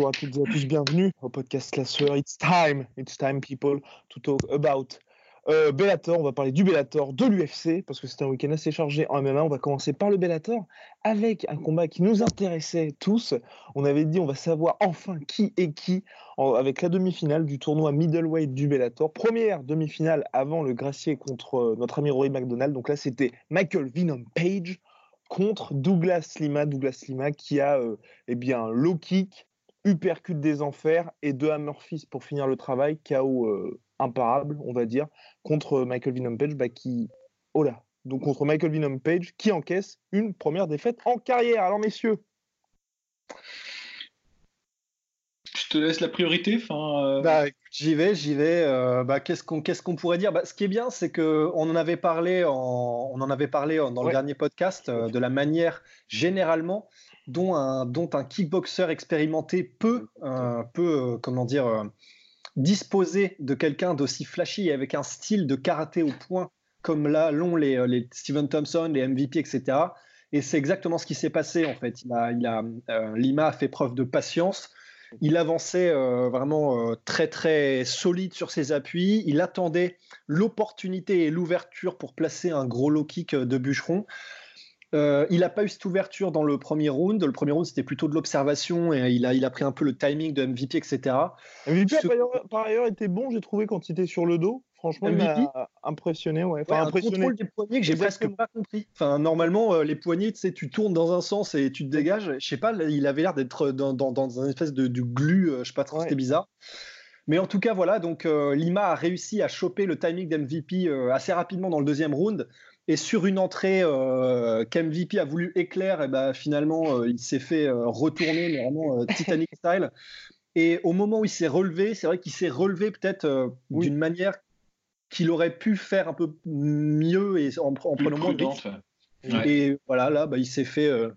Bonjour à toutes et à tous, bienvenue au podcast Classeur. It's time, it's time people to talk about euh, Bellator. On va parler du Bellator, de l'UFC, parce que c'est un week-end assez chargé en MMA. On va commencer par le Bellator avec un combat qui nous intéressait tous. On avait dit on va savoir enfin qui est qui avec la demi-finale du tournoi middleweight du Bellator. Première demi-finale avant le Gracier contre euh, notre ami Rory McDonald. Donc là, c'était Michael Venom Page contre Douglas Lima. Douglas Lima qui a euh, eh bien, low kick, uppercut des enfers et deux hammer fist pour finir le travail, KO euh, imparable, on va dire, contre Michael Venom Page, bah, qui, oh là, donc contre Michael Venom Page, qui encaisse une première défaite en carrière. Alors messieurs, Je te laisse la priorité. Enfin, euh, Bah, j'y vais, j'y vais. Euh, bah, qu'est-ce qu'on qu'est-ce qu'on pourrait dire? Bah, Ce qui est bien, c'est que on en avait parlé, en, on en avait parlé en- dans Ouais. le dernier podcast euh, de la manière généralement dont un, dont un kickboxer expérimenté peut, euh, peut euh, comment dire, euh, disposer de quelqu'un d'aussi flashy et avec un style de karaté au point comme là l'ont les, les Steven Thompson, les MVP, etc. Et c'est exactement ce qui s'est passé en fait. Il a, il a, Lima a fait preuve de patience. Il avançait vraiment très très solide sur ses appuis. Il attendait l'opportunité et l'ouverture pour placer un gros low kick de bûcheron. Euh, il n'a pas eu cette ouverture dans le premier round. Le premier round, c'était plutôt de l'observation et il a, il a pris un peu le timing de MVP, etc. MVP a Ce- par ailleurs, par ailleurs été bon, j'ai trouvé, quand il était sur le dos. Franchement, il MVP? m'a impressionné. Ouais. Ouais, Enfin, un impressionné. contrôle des poignets que j'ai presque pas compris. Enfin, normalement, euh, les poignets, tu sais, tu tournes dans un sens et tu te dégages. Je sais pas, il avait l'air d'être dans, dans, dans un espèce de, de glu, euh, je sais pas trop, Ouais. c'était bizarre. Mais en tout cas, voilà, donc euh, Lima a réussi à choper le timing d'MVP euh, assez rapidement dans le deuxième round. Et sur une entrée euh, qu'MVP a voulu éclair, et ben, finalement, euh, il s'est fait euh, retourner, mais vraiment euh, Titanic style. Et au moment où il s'est relevé, c'est vrai qu'il s'est relevé peut-être euh, Oui. d'une manière qu'il aurait pu faire un peu mieux et en, prenant moins de risques. Ouais. Et voilà, là, bah, il s'est fait euh,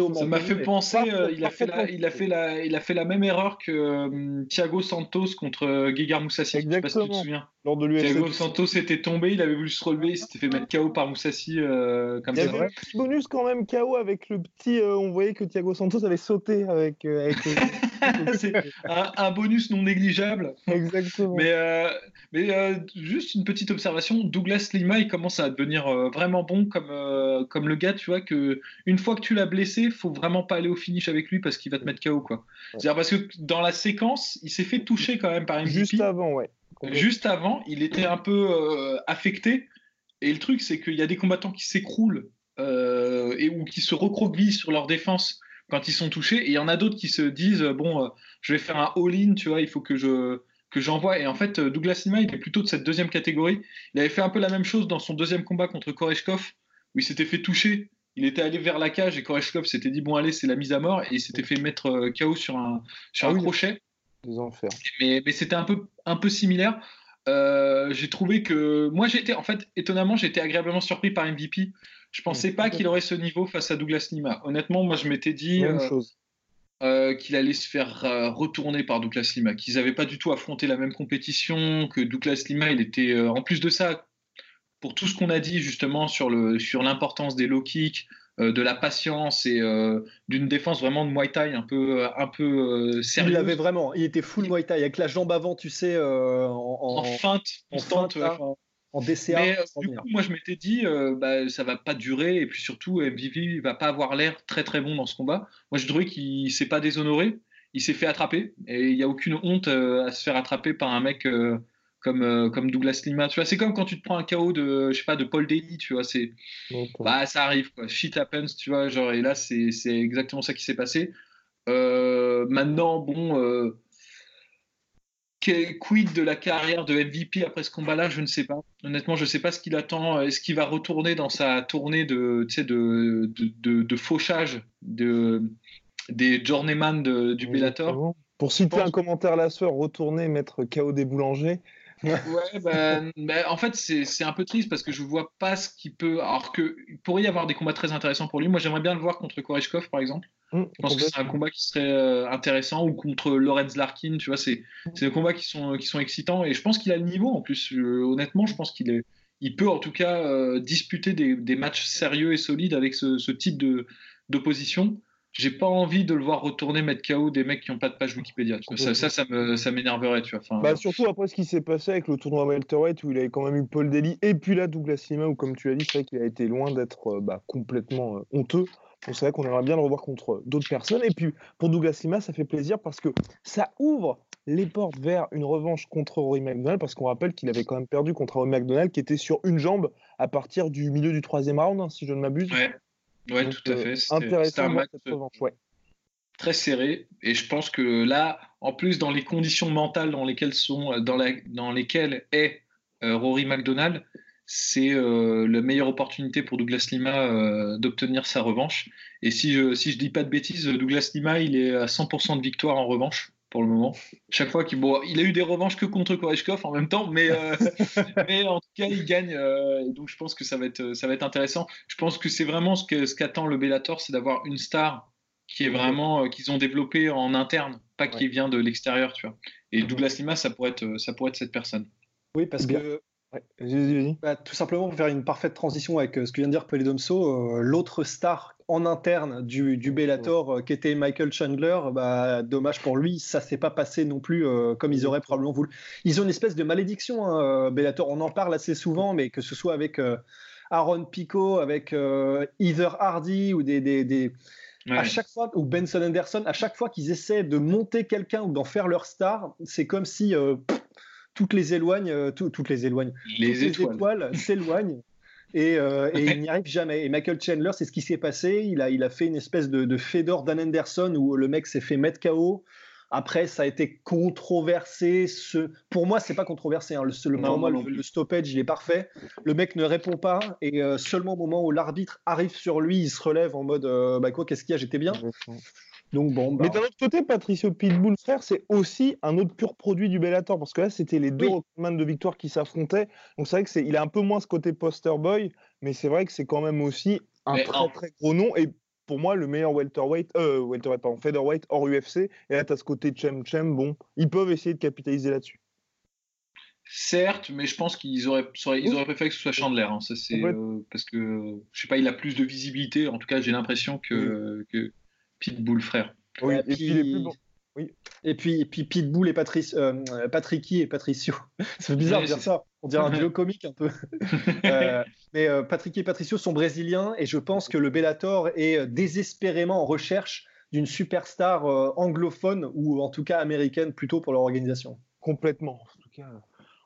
au Ça m'a fait penser, euh, il, a fait la, il, a fait la, il a fait la même erreur que euh, Thiago Santos contre euh, Gegard Moussassi. Je sais pas si tu te souviens. Lors de l'UFC. Thiago Santos était tombé, il avait voulu se relever, il s'était fait mettre KO par Moussassi euh, comme Il y avait un petit bonus quand même KO avec le petit. euh, on voyait que Thiago Santos avait sauté avec. euh, avec le- C'est un, un bonus non négligeable. Exactement. Mais, euh, mais euh, juste une petite observation, Douglas Lima, il commence à devenir euh, vraiment bon comme, comme le gars, tu vois, que une fois que tu l'as blessé, faut vraiment pas aller au finish avec lui parce qu'il va te mettre KO, quoi. C'est-à-dire parce que dans la séquence, il s'est fait toucher quand même par MVP. Juste avant, ouais. Juste avant, il était un peu affecté. Et le truc, c'est qu'il y a des combattants qui s'écroulent euh, et ou qui se recroquevillent sur leur défense quand ils sont touchés. Et il y en a d'autres qui se disent bon, euh, je vais faire un all-in, tu vois, il faut que je que j'envoie. Et en fait, euh, Douglas Lima, il est plutôt de cette deuxième catégorie. Il avait fait un peu la même chose dans son deuxième combat contre Koreshkov, où il s'était fait toucher. Il était allé vers la cage et Koreshkov s'était dit bon allez c'est la mise à mort et il s'était fait mettre euh, KO sur un sur Ah un oui. crochet Des enfers. mais, mais c'était un peu, un peu similaire. Euh, j'ai trouvé que moi j'étais en fait étonnamment j'étais agréablement surpris par MVP. Je pensais Mmh, pas qu'il aurait ce niveau face à Douglas Lima. Honnêtement, moi je m'étais dit euh, euh, qu'il allait se faire euh, retourner par Douglas Lima, qu'ils n'avaient pas du tout affronté la même compétition, que Douglas Lima il était euh, en plus de ça pour tout ce qu'on a dit justement sur le sur l'importance des low kicks, de la patience et d'une défense vraiment de Muay Thai un peu un peu Il sérieuse. l'avait vraiment, il était full Muay Thai avec la jambe avant, tu sais, en, en en- feinte, en feinte, ouais, en DCA. Mais euh, du coup, moi, je m'étais dit, euh, bah, ça va pas durer, et puis surtout, MVP va pas avoir l'air très très bon dans ce combat. Moi, je trouvais qu'il s'est pas déshonoré, il s'est fait attraper, et il n'y a aucune honte à se faire attraper par un mec comme, comme Douglas Lima. Tu vois, c'est comme quand tu te prends un KO de, je sais pas, de Paul Daly, tu vois, c'est, bah, ça arrive, quoi. Shit happens, tu vois, genre, et là, c'est exactement ça qui s'est passé. maintenant, bon quid de la carrière de MVP après ce combat-là Je ne sais pas. Honnêtement, je ne sais pas ce qu'il attend. Est-ce qu'il va retourner dans sa tournée de, de, de, de, fauchage de, des journeyman du Bellator? Pour citer un commentaire la soeur, retourner mettre KO des boulangers. ouais, ben, ben, en fait, c'est un peu triste parce que je vois pas ce qu'il peut. Alors qu'il pourrait y avoir des combats très intéressants pour lui. Moi, j'aimerais bien le voir contre Koreshkov, par exemple. Mmh, je pense que c'est un combat qui serait euh, intéressant ou contre Lorenz Larkin. Tu vois, c'est des combats qui sont, qui sont excitants et je pense qu'il a le niveau en plus. honnêtement, je pense qu'il est. Il peut en tout cas euh, disputer des, des, matchs sérieux et solides avec ce, ce type d'opposition j'ai pas envie de le voir retourner mettre KO des mecs qui n'ont pas de page Wikipédia. Ça, ça, ça, m'énerverait. Tu vois. bah, surtout après ce qui s'est passé avec le tournoi welterweight où il avait quand même eu Paul Daly et puis là Douglas Lima où comme tu l'as dit, c'est vrai qu'il a été loin d'être euh, bah, complètement euh, honteux. C'est vrai qu'on aimerait bien le revoir contre d'autres personnes. Et puis pour Douglas Lima, ça fait plaisir parce que ça ouvre les portes vers une revanche contre Rory McDonald parce qu'on rappelle qu'il avait quand même perdu contre Rory McDonald qui était sur une jambe à partir du milieu du troisième round, hein, si je ne m'abuse. Ouais. Ouais, tout à fait. C'était un match très serré. Et je pense que là, en plus, dans les conditions mentales dans lesquelles, sont, dans, la, dans lesquelles est euh, Rory McDonald, c'est euh, la meilleure opportunité pour Douglas Lima euh, d'obtenir sa revanche. Et si je si je dis pas de bêtises, Douglas Lima, il est à 100% de victoire en revanche pour le moment. Chaque fois qu'il bon, il a eu des revanches que contre Koreshkov en même temps, mais, euh, mais en tout cas il gagne. Euh, donc je pense que ça va être ça va être intéressant. Je pense que c'est vraiment ce que ce qu'attend le Bellator, c'est d'avoir une star qui est vraiment euh, qu'ils ont développé en interne, pas qui vient de l'extérieur, tu vois. Et Douglas Lima, ça pourrait être ça pourrait être cette personne. Oui, parce que bah, tout simplement pour faire une parfaite transition avec ce que vient de dire Polydomso, l'autre star en interne du, du Bellator euh, qui était Michael Chandler, bah, dommage pour lui, ça s'est pas passé non plus euh, comme ils auraient probablement voulu. Ils ont une espèce de malédiction, hein, euh, Bellator, on en parle assez souvent, mais que ce soit avec Aaron Pico, avec Heather Hardy ou des, des, des... À chaque fois, ou Benson Anderson, à chaque fois qu'ils essaient de monter quelqu'un ou d'en faire leur star, c'est comme si toutes les éloignes, toutes les éloignes, les, étoiles s'éloignent euh, et, il n'y arrive jamais. Et Michael Chandler, c'est ce qui s'est passé. Il a, il a fait une espèce de, de Fedor Dan Anderson où le mec s'est fait mettre KO. Après, ça a été controversé. Ce... Pour moi, c'est pas controversé. Hein. Le, pour moi, le, stoppage, il est parfait. Le mec ne répond pas. Et euh, seulement au moment où l'arbitre arrive sur lui, il se relève en mode euh, Bah quoi, qu'est-ce qu'il y a? J'étais bien? Donc bon, bah. Mais d'un autre côté, Patricio Pitbull, frère, c'est aussi un autre pur produit du Bellator parce que là, c'était les deux oui. de victoire qui s'affrontaient. Donc c'est vrai que c'est, il a un peu moins ce côté poster boy, mais c'est vrai que c'est quand même aussi un très très gros nom et pour moi le meilleur welterweight, euh, welterweight pardon, featherweight hors UFC. Et là, t'as ce côté chem chem. Bon, ils peuvent essayer de capitaliser là-dessus. Certes, mais je pense qu'ils auraient, ils auraient préféré que ce soit Chandler. Hein. Ça, c'est, euh, parce que, je sais pas, il a plus de visibilité. En tout cas, j'ai l'impression que, que Pitbull frère. Oui, et, puis, les plus Oui. Et puis, et puis Pitbull et Patrice, euh, Patricky et Patricio. C'est bizarre de dire ça. On dirait un duo comique un peu. euh, mais euh, Patricky et Patricio sont brésiliens et je pense que le Bellator est désespérément en recherche d'une superstar euh, anglophone ou en tout cas américaine plutôt pour leur organisation. Complètement. En tout cas,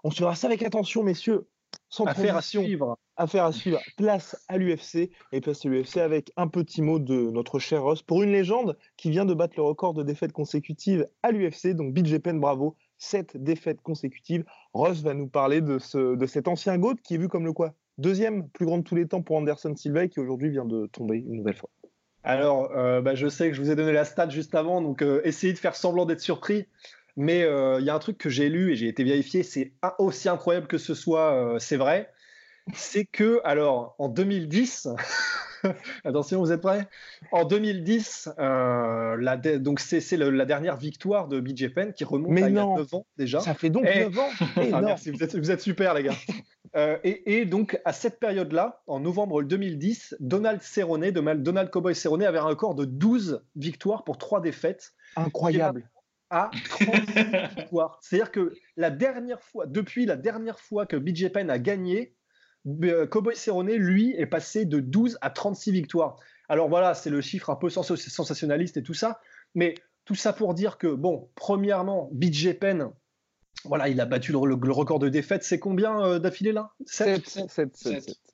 on suivra ça avec attention, messieurs. Sans affaire à suivre. Affaire à suivre. Place à l'UFC et place à l'UFC avec un petit mot de notre cher Ross pour une légende qui vient de battre le record de défaites consécutives à l'UFC. Donc BJ Penn, bravo. Sept défaites consécutives. Ross va nous parler de, ce, de cet ancien GOAT qui est vu comme le quoi? Deuxième plus grand de tous les temps pour Anderson Silva et qui aujourd'hui vient de tomber une nouvelle fois. Alors, euh, bah, je sais que je vous ai donné la stat juste avant, donc euh, essayez de faire semblant d'être surpris. Mais euh, il y a un truc que j'ai lu et j'ai été vérifié, c'est aussi incroyable que ce soit, euh, c'est vrai. C'est que, alors, en 2010, attention, vous êtes prêts? En 2010, euh, la donc c'est la dernière victoire de BJ Penn qui remonte à il y a 9 ans déjà. Ça fait donc 9 eh. ans ah, Merci, vous êtes, vous êtes, super les gars. et, et, donc, à cette période-là, en novembre 2010, Donald Cerrone, Donald Cowboy Cerrone avait un record de 12 victoires pour 3 défaites. Incroyable à 36 victoires. C'est-à-dire que la dernière fois, depuis la dernière fois que BJ Penn a gagné, euh, Cowboy Cerrone, lui, est passé de 12 à 36 victoires. Alors voilà, c'est le chiffre un peu sensationnaliste et tout ça, mais tout ça pour dire que, bon, premièrement, BJ Penn, voilà, il a battu le, record de défaites. C'est combien euh, d'affilée là? 7,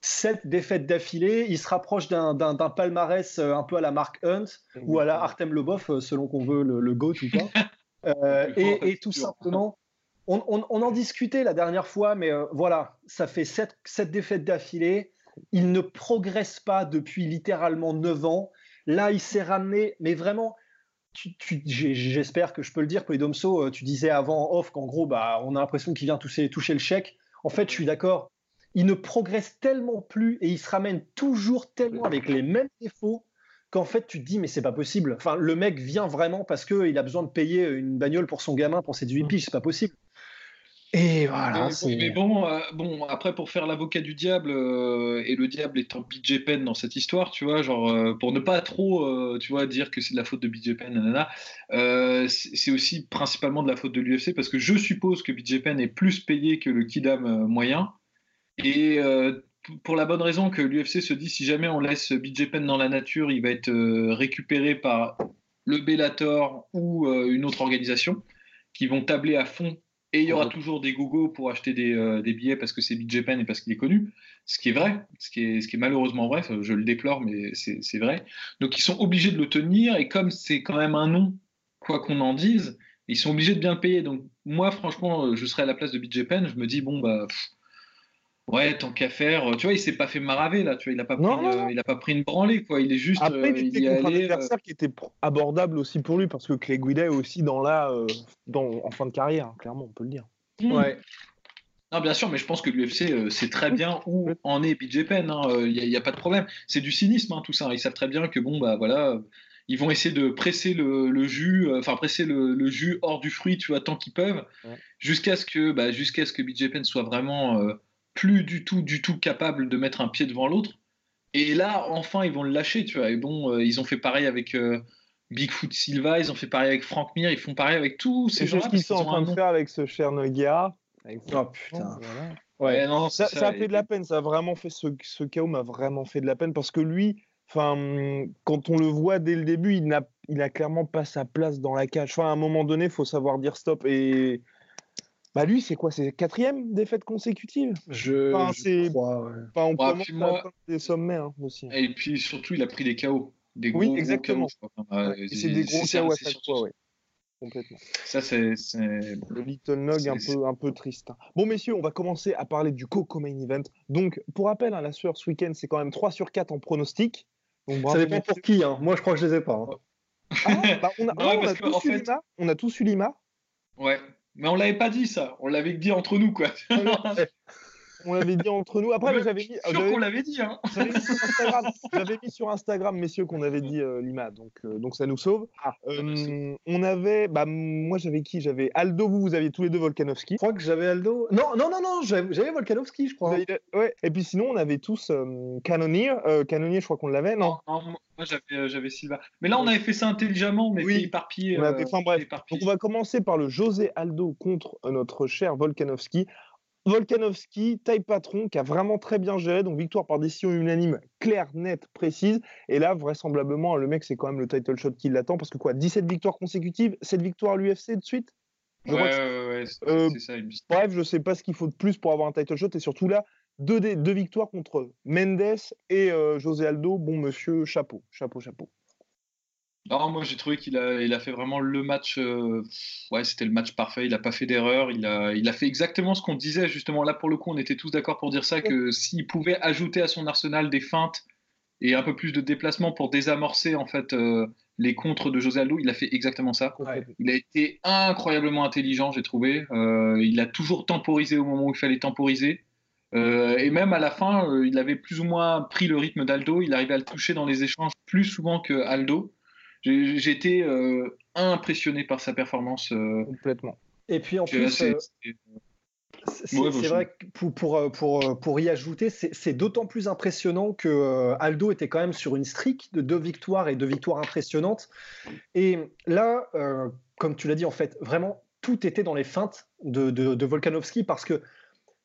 7, défaites d'affilée. Il se rapproche d'un palmarès euh, un peu à la Mark Hunt ou à la Artem Lobov, selon qu'on veut le, le GOAT ou pas. et, tout simplement, on, en discutait la dernière fois, mais euh, voilà, ça fait sept, défaites d'affilée. Il ne progresse pas depuis littéralement 9 ans. Là, il s'est ramené, mais vraiment, j'espère que je peux le dire, Polydomso, euh, tu disais avant off qu'en gros, bah, on a l'impression qu'il vient toucher, toucher le chèque. En fait, je suis d'accord. Il ne progresse tellement plus et il se ramène toujours tellement avec les mêmes défauts qu'en fait tu te dis mais c'est pas possible. Enfin, le mec vient vraiment parce qu'il a besoin de payer une bagnole pour son gamin pour ses 18 piges, c'est pas possible. Et voilà. Mais, bon, euh, bon, après, pour faire l'avocat du diable, euh, et le diable étant BJ Penn dans cette histoire, tu vois, genre, euh, pour ne pas trop, tu vois, dire que c'est de la faute de BJ Penn, nanana, c'est aussi principalement de la faute de l'UFC, parce que je suppose que BJ Penn est plus payé que le Kidam moyen. Et pour la bonne raison que l'UFC se dit, si jamais on laisse BJ Penn dans la nature, il va être récupéré par le Bellator ou une autre organisation qui vont tabler à fond et il y aura toujours des gogo pour acheter des, euh, des billets parce que c'est BJ Penn et parce qu'il est connu, ce qui est vrai, ce qui est, ce qui est malheureusement vrai, je le déplore, mais c'est vrai. Donc ils sont obligés de le tenir, et comme c'est quand même un nom, quoi qu'on en dise, ils sont obligés de bien payer. Donc moi, franchement, je serais à la place de BJ Penn, je me dis, bon, bah, Ouais, tant qu'à faire. Tu vois, il s'est pas fait maraver là. Tu vois, il a pas pris, euh, il a pas pris une branlée quoi. Il est juste. Après, euh, il contre un adversaire qui était abordable aussi pour lui parce que Clay Guida est aussi dans la, euh, dans, en fin de carrière, hein, clairement, on peut le dire. Mmh. Ouais. Non, bien sûr, mais je pense que l'UFC sait très bien où en est BJ Penn. Hein, il n'y a, a, pas de problème. C'est du cynisme, hein, tout ça. Ils savent très bien que bon, bah voilà, ils vont essayer de presser le, jus, enfin presser le, jus hors du fruit, tu vois, tant qu'ils peuvent, jusqu'à ce que, bah, jusqu'à ce que BJ Penn soit vraiment plus du tout, du tout capable de mettre un pied devant l'autre. Et là, enfin, ils vont le lâcher, tu vois. Et bon, euh, ils ont fait pareil avec euh, Bigfoot Silva, ils ont fait pareil avec Frank Mir, ils font pareil avec tous ces gens. C'est ce qu'ils sont en train de faire avec ce cher Noguera. Oh putain. Ouais, non, ça, ça, a fait de la peine, ça a vraiment fait ce, ce chaos m'a vraiment fait de la peine parce que lui, enfin, quand on le voit dès le début, il n'a, il a clairement pas sa place dans la cage. Enfin, à un moment donné, il faut savoir dire stop et bah lui, c'est quoi? C'est quatrième défaite consécutive Je, enfin, je crois. Ouais. Enfin, on bah, des sommets hein, aussi. Et puis surtout, il a pris des KO. Des gros, oui, exactement. c'est des gros KO à chaque fois, oui. Complètement. Ça, c'est. Le Little Nog un peu, un peu triste. Hein. Bon, messieurs, on va commencer à parler du Coco Main Event. Donc, pour rappel, hein, la sueur ce week-end, c'est quand même 3 sur 4 en pronostic. Donc, ça dépend pour qui. Hein. Moi, je crois que je les ai pas. Bah, on a tous eu Lima. Ouais. Mais on l'avait pas dit ça, on l'avait dit entre nous quoi. on l'avait dit entre nous. Après, j'avais mis. Sûr qu'on l'avait dit. Hein. J'avais mis, sur Instagram, messieurs, qu'on avait dit euh, Lima, donc, euh, donc ça nous sauve. Ah, euh, on avait, bah, moi j'avais qui? J'avais Aldo, vous, vous aviez tous les deux Volkanovski. Je crois que j'avais Aldo. Non, non, non, non, j'avais Volkanovski, je crois. Ouais. Et puis sinon, on avait tous Canonier. Canonier, je crois qu'on l'avait, non, non, moi j'avais Silva. Mais là, on avait fait ça intelligemment, mais oui. éparpillé. On enfin, bref. Donc on va commencer par le José Aldo contre notre cher Volkanovski. Volkanovski, taille patron, qui a vraiment très bien géré, donc victoire par décision unanime, claire, nette, précise. Et là, vraisemblablement, le mec, c'est quand même le title shot qui l'attend, parce que quoi, 17 victoires consécutives, 7 victoires à l'UFC de suite? Ouais, ouais, ouais, euh, ça. Bref, je sais pas ce qu'il faut de plus pour avoir un title shot, et surtout là, deux, deux victoires contre Mendes et euh, José Aldo. Bon, monsieur, chapeau, chapeau, chapeau. Non, moi j'ai trouvé qu'il a, il a fait vraiment le match. Euh, ouais, c'était le match parfait. Il n'a pas fait d'erreur. Il a, il a fait exactement ce qu'on disait justement. Là, pour le coup, on était tous d'accord pour dire ça que s'il pouvait ajouter à son arsenal des feintes et un peu plus de déplacement pour désamorcer en fait euh, les contres de José Aldo, il a fait exactement ça. Il a été incroyablement intelligent, j'ai trouvé. Euh, il a toujours temporisé au moment où il fallait temporiser. et même à la fin, il avait plus ou moins pris le rythme d'Aldo. Il arrivait à le toucher dans les échanges plus souvent que Aldo. Été euh, impressionné par sa performance. Euh, Complètement. Et puis en plus, euh, c'est vrai que pour, pour, pour, pour y ajouter, c'est d'autant plus impressionnant que Aldo était quand même sur une streak de deux victoires et deux victoires impressionnantes. Et là, comme tu l'as dit, en fait, vraiment, tout était dans les feintes de, de, Volkanovski parce que,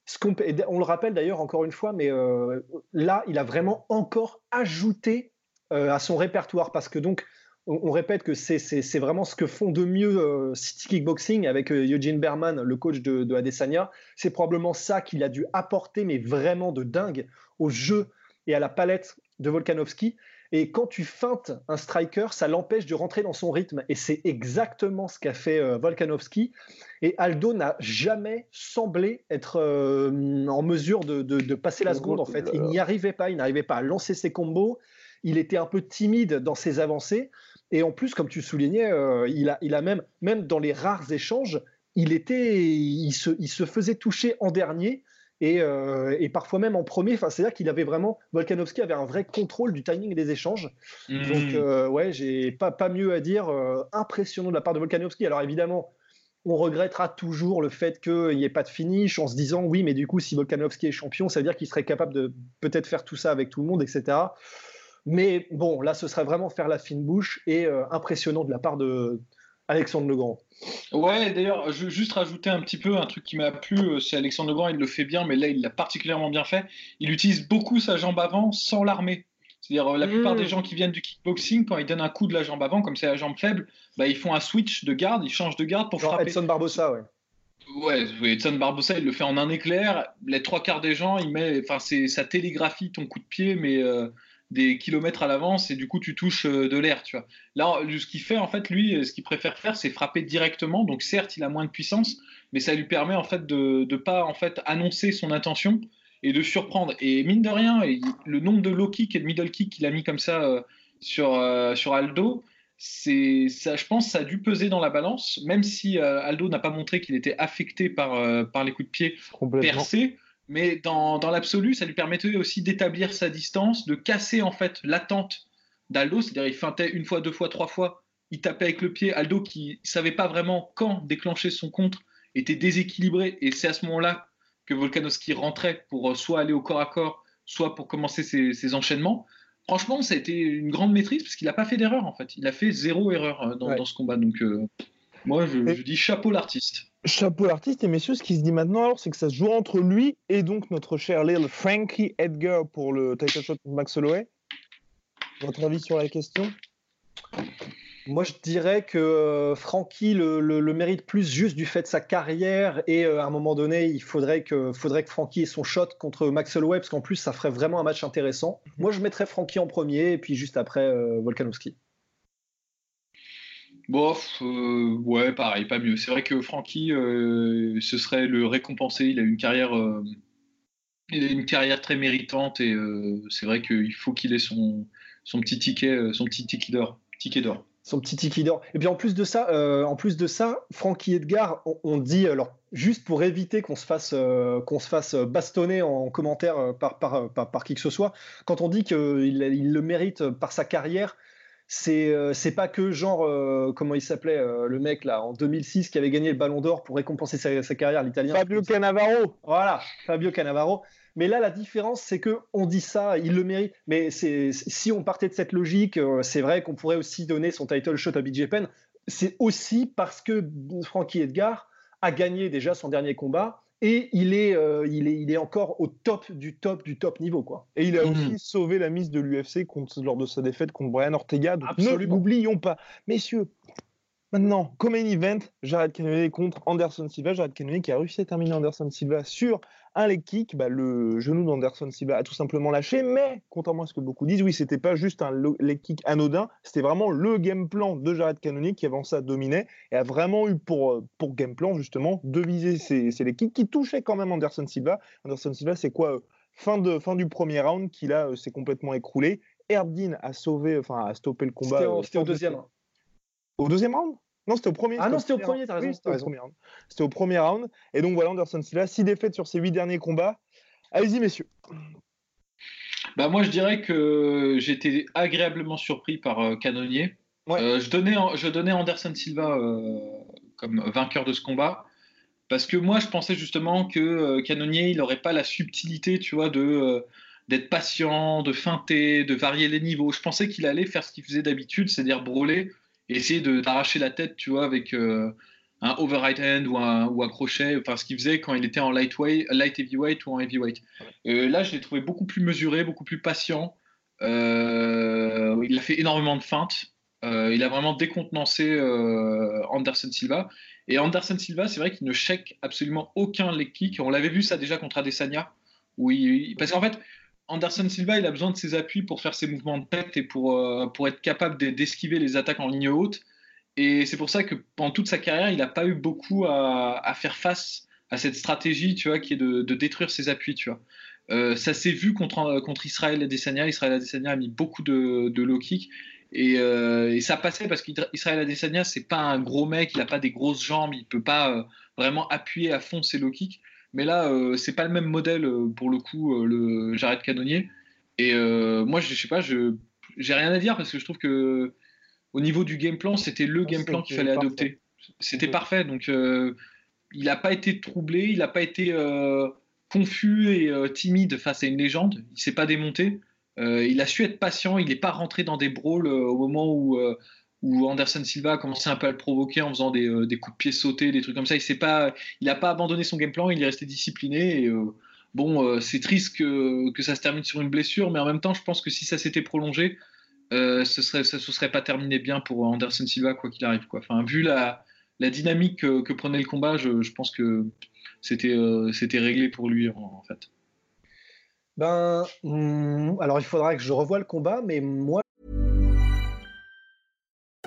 ce qu'on, on le rappelle d'ailleurs encore une fois, mais euh, là, il a vraiment encore ajouté euh, à son répertoire parce que donc, on, répète que c'est, vraiment ce que font de mieux euh, City Kickboxing avec Eugene Berman, le coach de, de Adesanya. C'est probablement ça qu'il a dû apporter, mais vraiment de dingue, au jeu et à la palette de Volkanovski. Et quand tu feintes un striker, ça l'empêche de rentrer dans son rythme. Et c'est exactement ce qu'a fait euh, Volkanovski. Et Aldo n'a jamais semblé être euh, en mesure de, passer la seconde, en fait. Il n'y arrivait pas. Il n'arrivait pas à lancer ses combos. Il était un peu timide dans ses avancées. Et en plus, comme tu soulignais, euh, il, a, il a même, même dans les rares échanges, il, était, il, se, il se faisait toucher en dernier. Euh, et, parfois même en premier. Enfin, c'est-à-dire qu'il avait vraiment, Volkanovski avait un vrai contrôle du timing des échanges. Hmm. Donc, euh, ouais, j'ai pas, pas mieux à dire. Euh, impressionnant de la part de Volkanovski. Alors évidemment, on regrettera toujours le fait qu'il n'y ait pas de finish en se disant oui, mais du coup, si Volkanovski est champion, ça veut dire qu'il serait capable de peut-être faire tout ça avec tout le monde, etc. Mais bon, là, ce serait vraiment faire la fine bouche et impressionnant de la part de, Alexandre Legrand. Ouais, d'ailleurs, je veux juste rajouter un petit peu un truc qui m'a plu. Euh, c'est Alexandre Legrand, il le fait bien, mais là, il l'a particulièrement bien fait. Il utilise beaucoup sa jambe avant sans l'armer. C'est-à-dire, euh, la plupart mmh. des gens qui viennent du kickboxing, quand ils donnent un coup de la jambe avant, comme c'est la jambe faible, bah, ils font un switch de garde, ils changent de garde pour Genre frapper. Edson Barbosa, ouais. Ouais, Edson Barbosa, il le fait en un éclair. Les trois quarts des gens, il met, enfin, c'est ça télégraphie ton coup de pied, mais euh, des kilomètres à l'avance et du coup tu touches euh, de l'air, tu vois. Là, ce qu'il fait en fait, lui, ce qu'il préfère faire, c'est frapper directement. Donc certes, il a moins de puissance, mais ça lui permet en fait de ne pas en fait annoncer son intention et de surprendre. Et mine de rien, le nombre de low kick et de middle kick qu'il a mis comme ça euh, sur euh, sur Aldo, c'est ça, je pense, ça a dû peser dans la balance, même si Aldo n'a pas montré qu'il était affecté par par les coups de pied percés mais dans, dans l'absolu, ça lui permettait aussi d'établir sa distance, de casser en fait l'attente d'Aldo, c'est-à-dire il feintait une fois, deux fois, trois fois, il tapait avec le pied. Aldo qui savait pas vraiment quand déclencher son contre était déséquilibré et c'est à ce moment-là que Volkanovski rentrait pour euh, soit aller au corps à corps, soit pour commencer ses, enchaînements. Franchement, ça a été une grande maîtrise parce qu'il n'a pas fait d'erreur en fait. Il a fait zéro erreur euh, dans, dans ce combat. Donc euh, moi, je, je dis chapeau l'artiste. Chapeau l'artiste et messieurs, ce qui se dit maintenant alors, c'est que ça se joue entre lui et donc notre cher Lil Frankie Edgar pour le title shot de Max Holloway. Votre avis sur la question? Moi, je dirais que euh, Frankie le, mérite plus juste du fait de sa carrière et euh, à un moment donné, il faudrait que, faudrait que Frankie ait son shot contre Max Holloway parce qu'en plus, ça ferait vraiment un match intéressant. Mhm. Moi, je mettrais Frankie en premier et puis juste après euh, Volkanovski. Bof, euh, ouais, pareil, pas mieux. C'est vrai que Francky, euh, ce serait le récompensé. Il a une carrière, euh, il a une carrière très méritante et c'est vrai qu'il faut qu'il ait son, petit ticket, son petit ticket d'or. Son petit ticket d'or. Et bien en plus de ça, en plus de ça, Francky Edgar, on, dit alors juste pour éviter qu'on se fasse bastonner en commentaire par par, qui que ce soit, quand on dit qu'il il le mérite par sa carrière c'est euh, c'est pas que genre euh, comment il s'appelait euh, le mec là en 2006 qui avait gagné le Ballon d'Or pour récompenser sa, carrière l'italien. Fabio Cannavaro. Voilà Fabio Cannavaro. Mais là la différence c'est que on dit ça il le mérite. Mais c'est si on partait de cette logique c'est vrai qu'on pourrait aussi donner son title shot à BJ Penn c'est aussi parce que Frankie Edgar a gagné déjà son dernier combat et il est, euh, il, est, il est encore au top du top du top niveau. Quoi. Et il a aussi mhm. sauvé la mise de l'UFC lors de sa défaite contre Brian Ortega. Donc ne l'oublions pas. Messieurs, maintenant, comme un event, Jared Cannonier contre Anderson Silva. Jared Cannonier qui a réussi à terminer Anderson Silva sur un leg kick, bah, le genou d'Anderson Silva a tout simplement lâché, mais contrairement à ce que beaucoup disent, oui, c'était pas juste un leg kick anodin, c'était vraiment le game plan de Jared Cannonier qui avant ça dominait et a vraiment eu pour, euh, pour game plan justement de viser ces, ces leg kicks qui touchaient quand même Anderson Silva. Anderson Silva, c'est quoi euh, fin, de, fin du premier round qui là euh, s'est complètement écroulé. Erdin a sauvé, enfin a stoppé le combat. C'était au deuxième. Au deuxième round? Non, c'était au premier. Ah non, c'était au premier, t'as raison. c'était au premier round. Et donc voilà, Anderson Silva, six défaites sur ses huit derniers combats. Allez-y, messieurs. Bah, moi, je dirais que j'étais agréablement surpris par euh, Canonier. Euh, je, donnais, je donnais Anderson Silva euh, comme vainqueur de ce combat. Parce que moi, je pensais justement que Canonier, il n'aurait pas la subtilité, tu vois, de d'être patient, de feinter, de varier les niveaux. Je pensais qu'il allait faire ce qu'il faisait d'habitude, c'est-à-dire brûler essayer d'arracher la tête, tu vois, avec un overhand hand ou un, ou un crochet, enfin ce qu'il faisait quand il était en lightweight, light heavyweight ou en heavyweight. là, je l'ai trouvé beaucoup plus mesuré, beaucoup plus patient. il a fait énormément de feintes. il a vraiment décontenancé Anderson Silva. Et Anderson Silva, c'est vrai qu'il ne check absolument aucun leg kick. On l'avait vu ça déjà contre Adesanya. Oui, parce qu'en fait, Anderson Silva, il a besoin de ses appuis pour faire ses mouvements de tête et pour, euh, pour être capable d'esquiver les attaques en ligne haute. Et c'est pour ça que pendant toute sa carrière, il n'a pas eu beaucoup à, à, faire face à cette stratégie, tu vois, qui est de, de détruire ses appuis, tu vois. Euh, ça s'est vu contre, contre Israël Adesanya. Israël Adesanya a mis beaucoup de, de low kick. Euh, et, ça passait parce qu'Israël Adesanya, c'est pas un gros mec, il a pas des grosses jambes, il peut pas euh, vraiment appuyer à fond ses low kicks. Mais là, euh, c'est pas le même modèle pour le coup, le Jared Canonnier. Et moi, je, sais pas, je j'ai rien à dire parce que je trouve que au niveau du game plan, c'était le game plan qu'il fallait adopter. C'était parfait. Donc, il n'a pas été troublé, il n'a pas été confus et timide face à une légende. Il s'est pas démonté. Euh, il a su être patient, il n'est pas rentré dans des brawls euh, au moment où, euh, où Anderson Silva a commencé un peu à le provoquer en faisant des, coups de pied sautés, des trucs comme ça. Il pas, n'a pas abandonné son game plan, il est resté discipliné. Et, bon, c'est triste que, que, ça se termine sur une blessure, mais en même temps, je pense que si ça s'était prolongé, ce serait, ça ne se serait pas terminé bien pour Anderson Silva, quoi qu'il arrive. Quoi. Enfin, vu la, la dynamique que, prenait le combat, je, je pense que c'était réglé pour lui, en fait. Ben, hmm, alors il faudra que je revoie le combat, mais moi.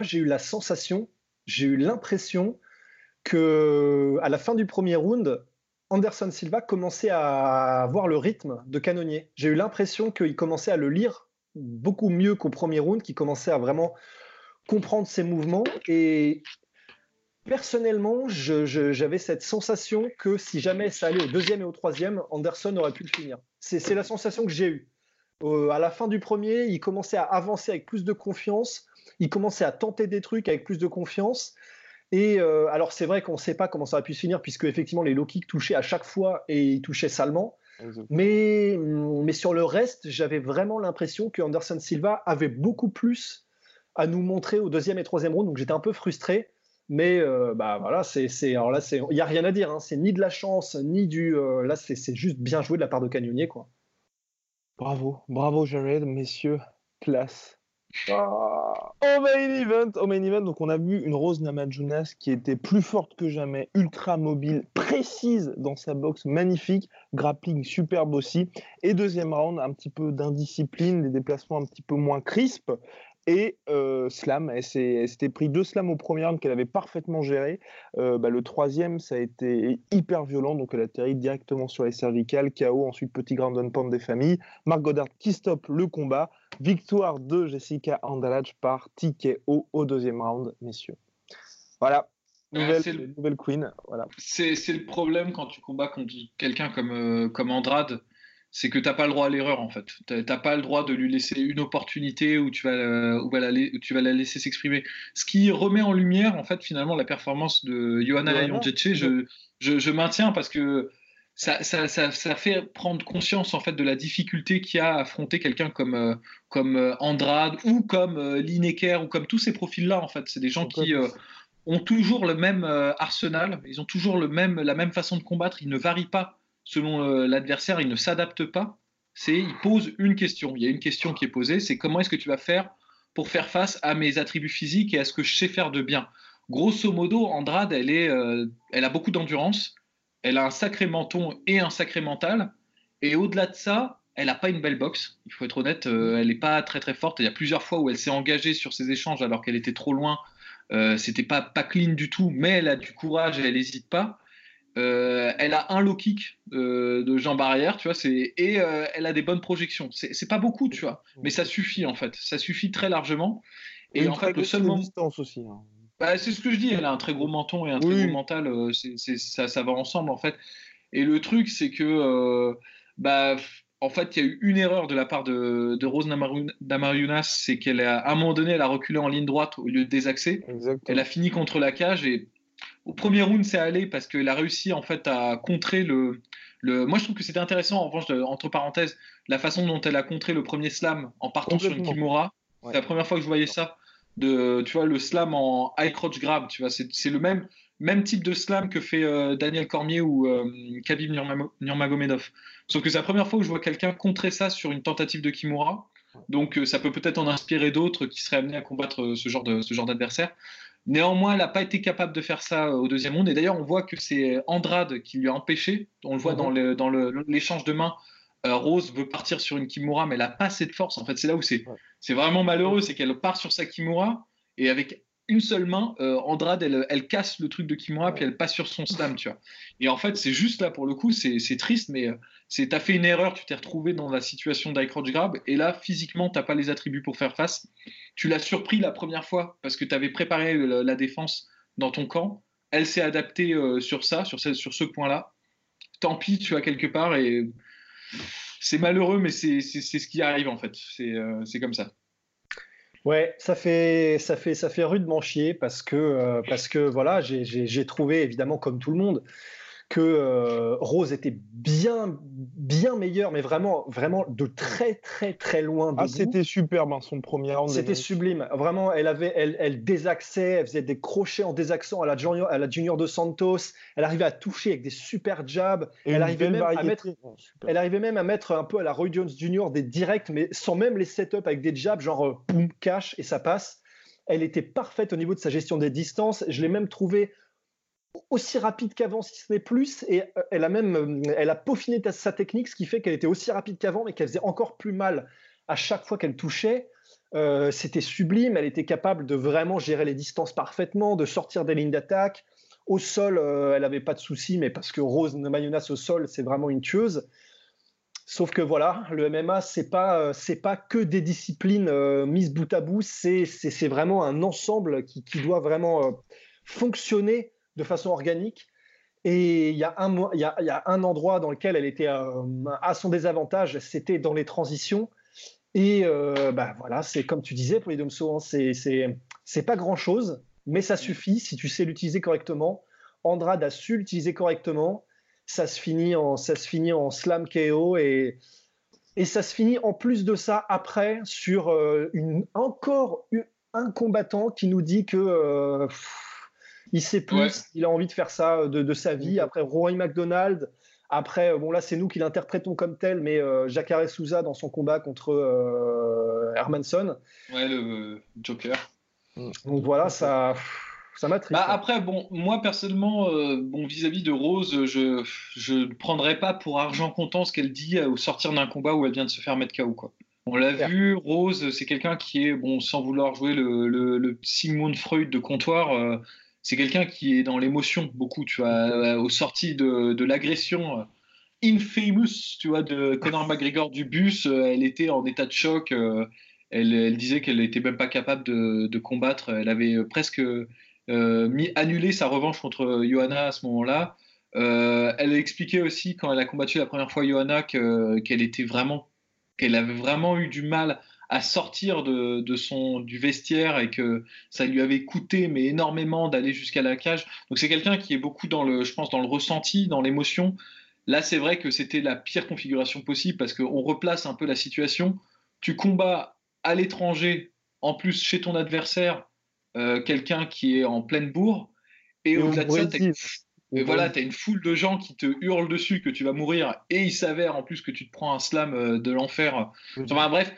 J'ai eu la sensation, j'ai eu l'impression que à la fin du premier round, Anderson Silva commençait à avoir le rythme de canonnier. J'ai eu l'impression qu'il commençait à le lire beaucoup mieux qu'au premier round, qu'il commençait à vraiment comprendre ses mouvements et Personnellement, j'avais cette sensation que si jamais ça allait au deuxième et au troisième, Anderson aurait pu le finir. C'est la sensation que j'ai eue. À la fin du premier, il commençait à avancer avec plus de confiance, il commençait à tenter des trucs avec plus de confiance. Et euh, alors c'est vrai qu'on ne sait pas comment ça aurait pu se finir, puisque effectivement les low kicks touchaient à chaque fois et ils touchaient salement. Mais, mais sur le reste, j'avais vraiment l'impression que Anderson Silva avait beaucoup plus à nous montrer au deuxième et troisième round, donc j'étais un peu frustré. Mais euh, bah voilà, c'est alors là, il n'y a rien à dire. Hein. C'est ni de la chance, ni du. Euh, là, c'est juste bien joué de la part de Cagnonier, quoi. Bravo, bravo Jared, messieurs, classe. Ah, au main event, main event, donc on a vu une Rose Namajunas qui était plus forte que jamais, ultra mobile, précise dans sa boxe, magnifique, grappling superbe aussi. Et deuxième round, un petit peu d'indiscipline, des déplacements un petit peu moins crisp et euh, slam. Elle s'était pris deux slams au premier round qu'elle avait parfaitement géré. Euh, bah, le troisième, ça a été hyper violent, donc elle atterrit directement sur les cervicales, KO, ensuite petit ground and pound des familles. Marc Goddard qui stoppe le combat. Victoire de Jessica Andalaj par TKO au deuxième round, messieurs. Voilà, nouvelle, nouvelle queen. Voilà. C'est le problème quand tu combats contre quelqu'un comme, euh, comme Andrade c'est que tu n'as pas le droit à l'erreur en fait. Tu n'as pas le droit de lui laisser une opportunité où tu vas, la, où la, tu vas la laisser s'exprimer. Ce qui remet en lumière en fait finalement la performance de Johanna Layon-Jetche, je, je, je, maintiens parce que ça, ça, ça, ça, fait prendre conscience en fait de la difficulté qu'il y a à affronter quelqu'un comme, euh, comme euh, Andrade ou comme euh, Lineker ou comme tous ces profils-là en fait. C'est des gens qui ont toujours le même arsenal, ils ont toujours le même, la même façon de combattre, ils ne varient pas selon euh, l'adversaire, il ne s'adapte pas. C'est il pose une question. Il y a une question qui est posée, c'est comment est-ce que tu vas faire pour faire face à mes attributs physiques et à ce que je sais faire de bien? Grosso modo, Andrade, elle, est, euh, elle a beaucoup d'endurance, elle a un sacré menton et un sacré mental, et au-delà de ça, elle n'a pas une belle boxe. Il faut être honnête, euh, elle n'est pas très très forte. Il y a plusieurs fois où elle s'est engagée sur ses échanges alors qu'elle était trop loin. C'était pas, pas clean du tout, mais elle a du courage et elle n'hésite pas. Euh, elle a un low kick de Jean Barrière, tu vois, et elle a des bonnes projections. C'est pas beaucoup, tu vois, mais ça suffit en fait. Ça suffit très largement. Et, en fait, le seul moment. distance aussi. Hein. Bah, c'est ce que je dis. Elle a un très gros menton et un très gros mental. ça, ça va ensemble en fait. Et le truc, c'est que, bah, en fait, il y a eu une erreur de la part de, Rose Namarunas, c'est qu'elle a, à un moment donné, elle a reculé en ligne droite au lieu de désaxer. Elle a fini contre la cage et au premier round, c'est allé parce qu'elle a réussi en fait à contrer le, le... Moi, je trouve que c'était intéressant, en revanche, entre parenthèses, la façon dont elle a contré le premier slam en partant sur une Kimura. C'est la première fois que je voyais ça. De, tu vois, le slam en high crotch grab, tu vois, c'est le même, même type de slam que fait euh, Daniel Cormier ou euh, Khabib Nurmagomedov. Sauf que c'est la première fois où je vois quelqu'un contrer ça sur une tentative de Kimura. Donc euh, ça peut peut-être en inspirer d'autres qui seraient amenés à combattre euh, ce genre de ce genre d'adversaire. Néanmoins, elle n'a pas été capable de faire ça au deuxième round. Et d'ailleurs, on voit que c'est Andrade qui lui a empêché. On le voit dans mhm. l'échange de mains. Rose veut partir sur une Kimura, mais elle n'a pas assez de force. En fait, c'est là où c'est vraiment malheureux, c'est qu'elle part sur sa Kimura et avec une seule main, euh, Andrade, elle, casse le truc de Kimura, puis elle passe sur son slam, tu vois. Et en fait, c'est juste là, pour le coup, c'est triste, mais euh, c'est t'as fait une erreur, tu t'es retrouvé dans la situation d'Icroach Grab, et là, physiquement, t'as pas les attributs pour faire face. Tu l'as surpris la première fois, parce que tu avais préparé la, défense dans ton camp. Elle s'est adaptée euh, sur ça, sur ce, sur ce point-là. Tant pis, tu vois, quelque part, et c'est malheureux, mais c'est ce qui arrive, en fait. C'est comme ça. Ouais, ça fait, ça fait, ça fait rudement chier parce que, euh, parce que voilà, j'ai trouvé évidemment comme tout le monde que euh, Rose était bien, bien meilleure, mais vraiment, vraiment de très, très, très loin. Ah, c'était superbe, hein, son premier round. C'était sublime. Vraiment, elle avait, elle, elle désaxait, elle faisait des crochets en désaxant à la Junior, à la junior de Santos. Elle arrivait à toucher avec des super jabs. elle arrivait même à mettre, elle arrivait même à mettre un peu à la Roy Jones Junior des directs, mais sans même les setups avec des jabs, genre euh, boum, cash et ça passe. Elle était parfaite au niveau de sa gestion des distances. Je l'ai même trouvé aussi rapide qu'avant, si ce n'est plus. Et euh, elle a même euh, elle a peaufiné sa technique, ce qui fait qu'elle était aussi rapide qu'avant, mais qu'elle faisait encore plus mal à chaque fois qu'elle touchait. Euh, c'était sublime. Elle était capable de vraiment gérer les distances parfaitement, de sortir des lignes d'attaque. Au sol, elle n'avait pas de soucis, mais parce que Rose Mayunas au sol, c'est vraiment une tueuse. Sauf que voilà, le MMA, c'est pas c'est pas que des disciplines mises bout à bout, c'est vraiment un ensemble qui doit vraiment fonctionner de façon organique. Et il y, a un, il, y a, un endroit dans lequel elle était euh, à son désavantage, c'était dans les transitions. Et euh, bah, voilà, c'est comme tu disais pour les Domso, hein, c'est pas grand chose, mais ça suffit si tu sais l'utiliser correctement. Andrade a su l'utiliser correctement. Ça se finit en, ça se finit en slam KO et, et ça se finit en plus de ça après sur euh, une, encore un combattant qui nous dit que il sait plus, il a envie de faire ça euh, de, sa vie. Après Roy McDonald, après, euh, bon là c'est nous qui l'interprétons comme tel, mais euh, Jacare Souza dans son combat contre euh, Hermanson. Ouais, le Joker. Donc voilà, ça, ça m'a bah, après, bon, moi personnellement, bon vis-à-vis de Rose, je je ne prendrais pas pour argent comptant ce qu'elle dit au sortir d'un combat où elle vient de se faire mettre KO quoi. On l'a vu, Rose, c'est quelqu'un qui est, bon, sans vouloir jouer le, le, Sigmund Freud de comptoir, c'est quelqu'un qui est dans l'émotion beaucoup, tu vois, euh, aux sorties de, l'agression euh, infamous, tu vois, de Conor McGregor du bus, euh, elle était en état de choc. Elle, disait qu'elle n'était même pas capable de, combattre. Elle avait presque mis, annulé sa revanche contre Johanna à ce moment-là. elle a expliqué aussi quand elle a combattu la première fois Johanna qu'elle était vraiment, qu'elle avait vraiment eu du mal à sortir de, son du vestiaire et que ça lui avait coûté mais énormément d'aller jusqu'à la cage. Donc c'est quelqu'un qui est beaucoup dans le, je pense, dans le ressenti, dans l'émotion. Là, c'est vrai que c'était la pire configuration possible parce qu'on replace un peu la situation. Tu combats à l'étranger, en plus chez ton adversaire, euh, quelqu'un qui est en pleine bourre, et, au-delà de ça, tu voilà, as une foule de gens qui te hurlent dessus que tu vas mourir, et il s'avère en plus que tu te prends un slam euh, de l'enfer. Enfin bref,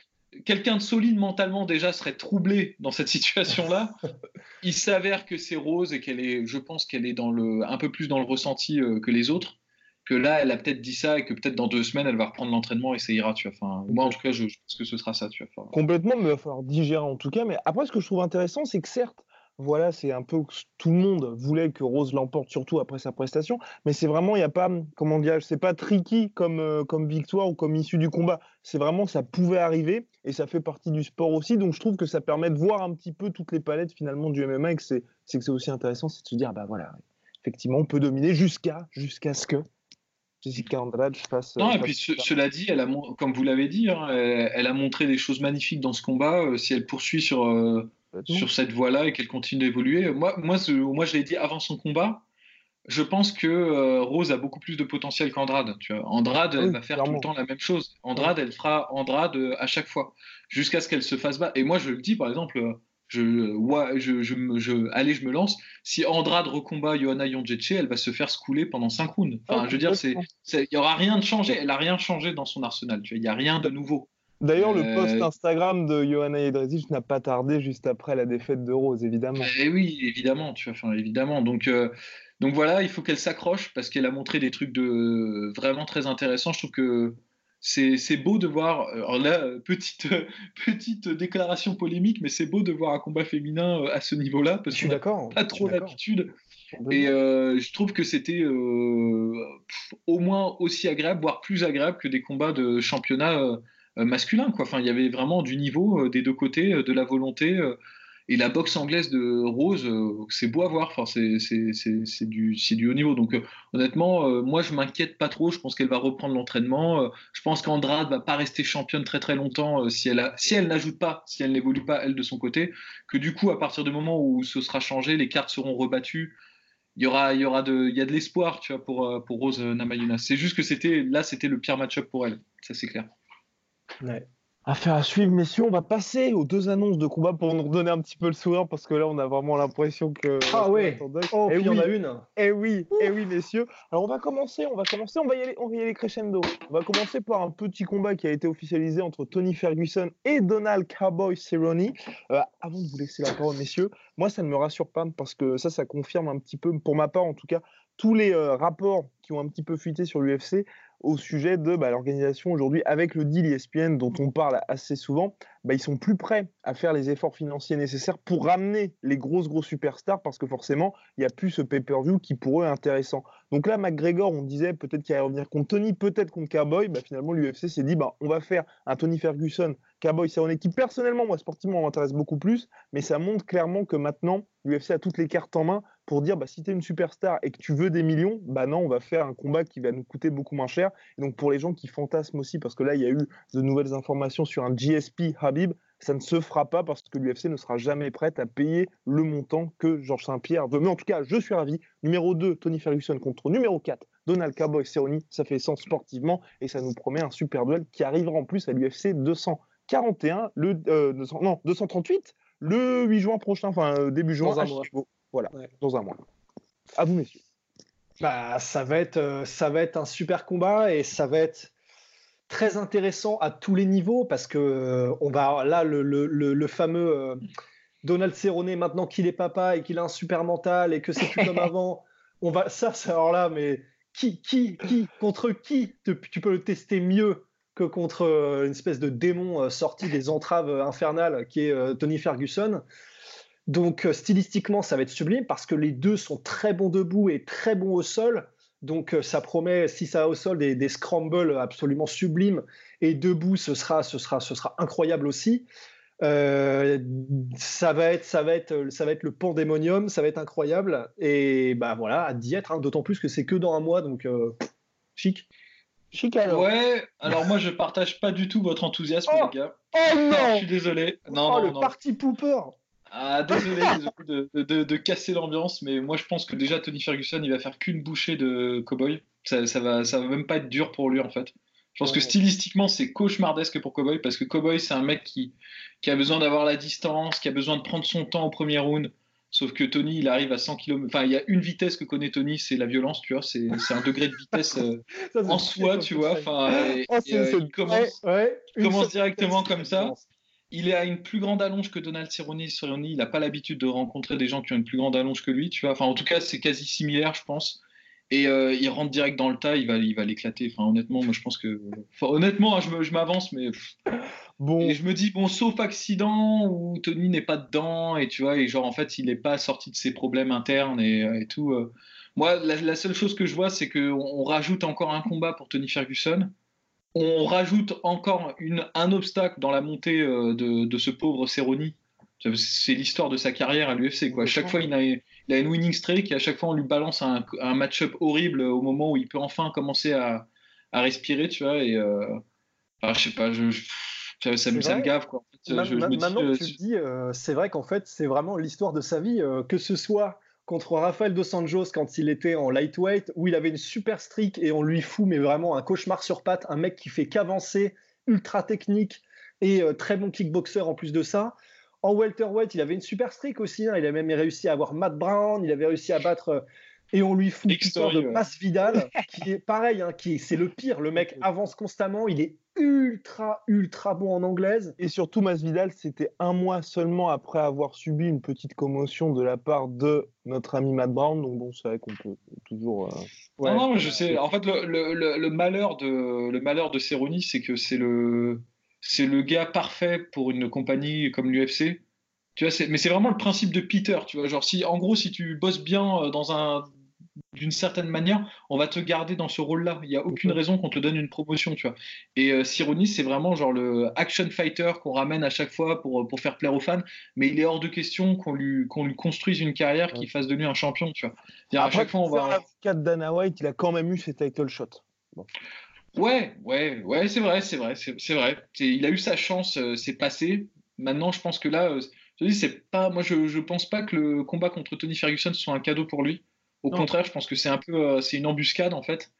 quelqu'un de solide mentalement déjà serait troublé dans cette situation-là. Il s'avère que c'est Rose et qu'elle est, je pense qu'elle est dans le, un peu plus dans le ressenti euh, que les autres. Que là, elle a peut-être dit ça et que peut-être dans deux semaines, elle va reprendre l'entraînement et ça ira. Tu vois. Enfin, moi, en tout cas, je, pense que ce sera ça. Tu vois. Complètement, mais il va falloir digérer en tout cas. Mais après, ce que je trouve intéressant, c'est que certes, voilà, c'est un peu tout le monde voulait que Rose l'emporte, surtout après sa prestation. Mais c'est vraiment, il n'y a pas, comment dire, c'est pas tricky comme, euh, comme victoire ou comme issue du combat. C'est vraiment, ça pouvait arriver et ça fait partie du sport aussi. Donc je trouve que ça permet de voir un petit peu toutes les palettes finalement du MMA et que c'est, que c'est aussi intéressant, c'est de se dire, bah voilà, effectivement, on peut dominer jusqu'à, jusqu'à ce que Jessica Andrade fasse. Non, et puis cela dit, elle a, comme vous l'avez dit, hein, elle, a montré des choses magnifiques dans ce combat. Euh, si elle poursuit sur euh, sur cette voie-là et qu'elle continue d'évoluer. Moi, moi, moi, je l'ai dit avant son combat. Je pense que euh, Rose a beaucoup plus de potentiel qu'Andrade. Andrade, elle va faire tout le temps la même chose. Andrade, elle fera Andrade euh, à chaque fois, jusqu'à ce qu'elle se fasse battre. Et moi, je le dis, par exemple, je, ouais, je, je, je, allez, je me lance. Si Andrade recombat Johanna Yonjeche, elle va se faire scouler pendant 5 rounds. Enfin, je veux dire, il n'y aura rien de changé. Elle n'a rien changé dans son arsenal. Il n'y a rien de nouveau. D'ailleurs, le post euh, Instagram de Johanna Jedrzejczyk n'a pas tardé juste après la défaite de Rose, évidemment. Et eh oui, évidemment, tu vois, enfin, évidemment. Donc, euh, donc voilà, il faut qu'elle s'accroche parce qu'elle a montré des trucs de vraiment très intéressants. Je trouve que c'est beau de voir. Alors là, petite petite déclaration polémique, mais c'est beau de voir un combat féminin euh, à ce niveau-là parce que suis d'accord. Pas trop d'habitude. Et je trouve que c'était au moins aussi agréable, voire plus agréable que des combats de championnat euh, masculin. Quoi. Enfin, il y avait vraiment du niveau euh, des deux côtés, euh, de la volonté. et la boxe anglaise de Rose, c'est beau à voir. Enfin, c'est du, du haut niveau. Donc, honnêtement, moi, je m'inquiète pas trop. Je pense qu'elle va reprendre l'entraînement. je pense qu'Andrade va pas rester championne très très longtemps si elle, si elle n'ajoute pas, si elle n'évolue pas elle de son côté. Que du coup, à partir du moment où ce sera changé, les cartes seront rebattues il y aura, il y aura de, il y a de l'espoir, tu vois, pour, pour Rose Namayuna. C'est juste que c'était, là, c'était le pire match-up pour elle. Ça, c'est clair. Affaire à suivre, messieurs. On va passer aux deux annonces de combat pour nous redonner un petit peu le sourire parce que là, on a vraiment l'impression que. Ah ouais. Oh, et puis oui. en a une. Et eh oui, et eh oui, messieurs. Alors, on va commencer. On va commencer. On va y aller. On va y aller crescendo. On va commencer par un petit combat qui a été officialisé entre Tony Ferguson et Donald Cowboy Cerrone. Euh, avant de vous laisser la parole, messieurs, moi, ça ne me rassure pas parce que ça, ça confirme un petit peu, pour ma part en tout cas, tous les euh, rapports qui ont un petit peu fuité sur l'UFC au sujet de bah, l'organisation aujourd'hui avec le deal ESPN dont on parle assez souvent, bah, ils sont plus prêts à faire les efforts financiers nécessaires pour ramener les grosses grosses superstars parce que forcément il n'y a plus ce pay-per-view qui pour eux est intéressant. Donc là McGregor on disait peut-être qu'il allait revenir contre Tony, peut-être contre Cowboy, bah, finalement l'UFC s'est dit on va faire un Tony Ferguson, Cowboy c'est une équipe personnellement moi sportivement m'intéresse beaucoup plus, mais ça montre clairement que maintenant l'UFC a toutes les cartes en main pour dire bah, si tu es une superstar et que tu veux des millions, bah non, on va faire un combat qui va nous coûter beaucoup moins cher. Et donc pour les gens qui fantasment aussi, parce que là il y a eu de nouvelles informations sur un GSP Habib, ça ne se fera pas parce que l'UFC ne sera jamais prête à payer le montant que Georges Saint-Pierre veut. Mais en tout cas, je suis ravi. Numéro 2, Tony Ferguson contre numéro 4, Donald Cowboy Cerrone. Ça fait sens sportivement et ça nous promet un super duel qui arrivera en plus à l'UFC 241, le, euh, non, 238, le 8 juin prochain, enfin euh, début juin. Dans un mois. Voilà, dans un mois. À vous, messieurs. Bah, ça, va être, euh, ça va être un super combat et ça va être très intéressant à tous les niveaux parce que euh, on va là le, le, le, fameux euh, Donald Cerrone maintenant qu'il est papa et qu'il a un super mental et que c'est plus comme avant on va ça c'est alors là mais qui qui qui contre qui tu peux le tester mieux que contre une espèce de démon sorti des entraves infernales qui est Tony Ferguson? Donc euh, stylistiquement, ça va être sublime parce que les deux sont très bons debout et très bons au sol. Donc euh, ça promet, si ça a au sol, des, scrambles absolument sublimes. Et debout, ce sera, ce sera, ce sera incroyable aussi. Euh, ça va être, ça va être, ça va être le pandémonium, ça va être incroyable. Et bah voilà, à d'y être. Hein, d'autant plus que c'est que dans un mois, donc chic. Chic alors. Ouais, alors moi je partage pas du tout votre enthousiasme, oh les gars. Oh non, Je suis désolé. Non, oh, non, le non. parti pooper ah, désolé, de, de, de, casser l'ambiance, mais moi je pense que déjà Tony Ferguson il va faire qu'une bouchée de Cowboy. Ça, ça, va, ça va même pas être dur pour lui en fait. Je pense que stylistiquement c'est cauchemardesque pour Cowboy parce que Cowboy c'est un mec qui, qui a besoin d'avoir la distance, qui a besoin de prendre son temps au premier round. Sauf que Tony, il arrive à 100 km. Enfin, il y a une vitesse que connaît Tony, c'est la violence, tu vois. C'est un degré de vitesse euh, en soi, tu vois. Enfin, oh, euh, il commence, ouais, commence directement comme ça. Il a une plus grande allonge que Donald Cerrone. Cerrone, il n'a pas l'habitude de rencontrer des gens qui ont une plus grande allonge que lui, tu vois. Enfin, en tout cas, c'est quasi similaire, je pense. Et euh, il rentre direct dans le tas, il va, il va l'éclater. Enfin, honnêtement, moi je pense que. honnêtement, hein, je m'avance, mais. Bon. Et je me dis, bon, sauf accident où Tony n'est pas dedans, et tu vois, et genre en fait, il n'est pas sorti de ses problèmes internes et, tout. Euh. Moi, la, seule chose que je vois, c'est qu'on on rajoute encore un combat pour Tony Ferguson. On rajoute encore une, un obstacle dans la montée euh, de, de ce pauvre Cerrone. C'est l'histoire de sa carrière à l'UFC. Quoi. À chaque fois, il a, il a, une winning streak et à chaque fois, on lui balance un, un match-up horrible au moment où il peut enfin commencer à, à respirer, tu vois. Et euh, je sais pas, je, ça, ça, me gave. Quoi. maintenant que tu dis, euh, c'est vrai qu'en fait, c'est vraiment l'histoire de sa vie, euh, que ce soit contre Rafael Dos Anjos quand il était en lightweight, où il avait une super streak et on lui fout, mais vraiment un cauchemar sur pattes, un mec qui fait qu'avancer, ultra technique et très bon kickboxer en plus de ça. En welterweight, il avait une super streak aussi. Hein. Il a même réussi à avoir Matt Brown. Il avait réussi à battre. Euh, et on lui fout l'histoire de Masvidal, qui est pareil, hein, qui c'est le pire. Le mec avance constamment. Il est ultra, ultra bon en anglaise. Et surtout, Masvidal, c'était un mois seulement après avoir subi une petite commotion de la part de notre ami Matt Brown. Donc bon, c'est vrai qu'on peut toujours. Euh, non, non, je sais. En fait, le, le, le malheur de le malheur de Cerrone, c'est que c'est le c'est le gars parfait pour une compagnie comme l'UFC. Tu vois, mais c'est vraiment le principe de Peter, tu vois. Genre, si, en gros, si tu bosses bien euh, dans un, d'une certaine manière, on va te garder dans ce rôle-là. Il n'y a aucune raison qu'on te donne une promotion, tu vois. Et euh, c'est vraiment genre le action fighter qu'on ramène à chaque fois pour, pour faire plaire aux fans, mais il est hors de question qu'on lui, qu'on lui construise une carrière qui fasse de lui un champion, tu vois. à chaque fois, on va. de Dana White, il a quand même eu ses title shots. Bon. Ouais, ouais, ouais, c'est vrai, c'est vrai, c'est vrai. Il a eu sa chance, euh, c'est passé. Maintenant, je pense que là, euh, je dis, c'est pas, moi, je, je pense pas que le combat contre Tony Ferguson soit un cadeau pour lui. Au contraire, je pense que c'est un peu, euh, c'est une embuscade en fait,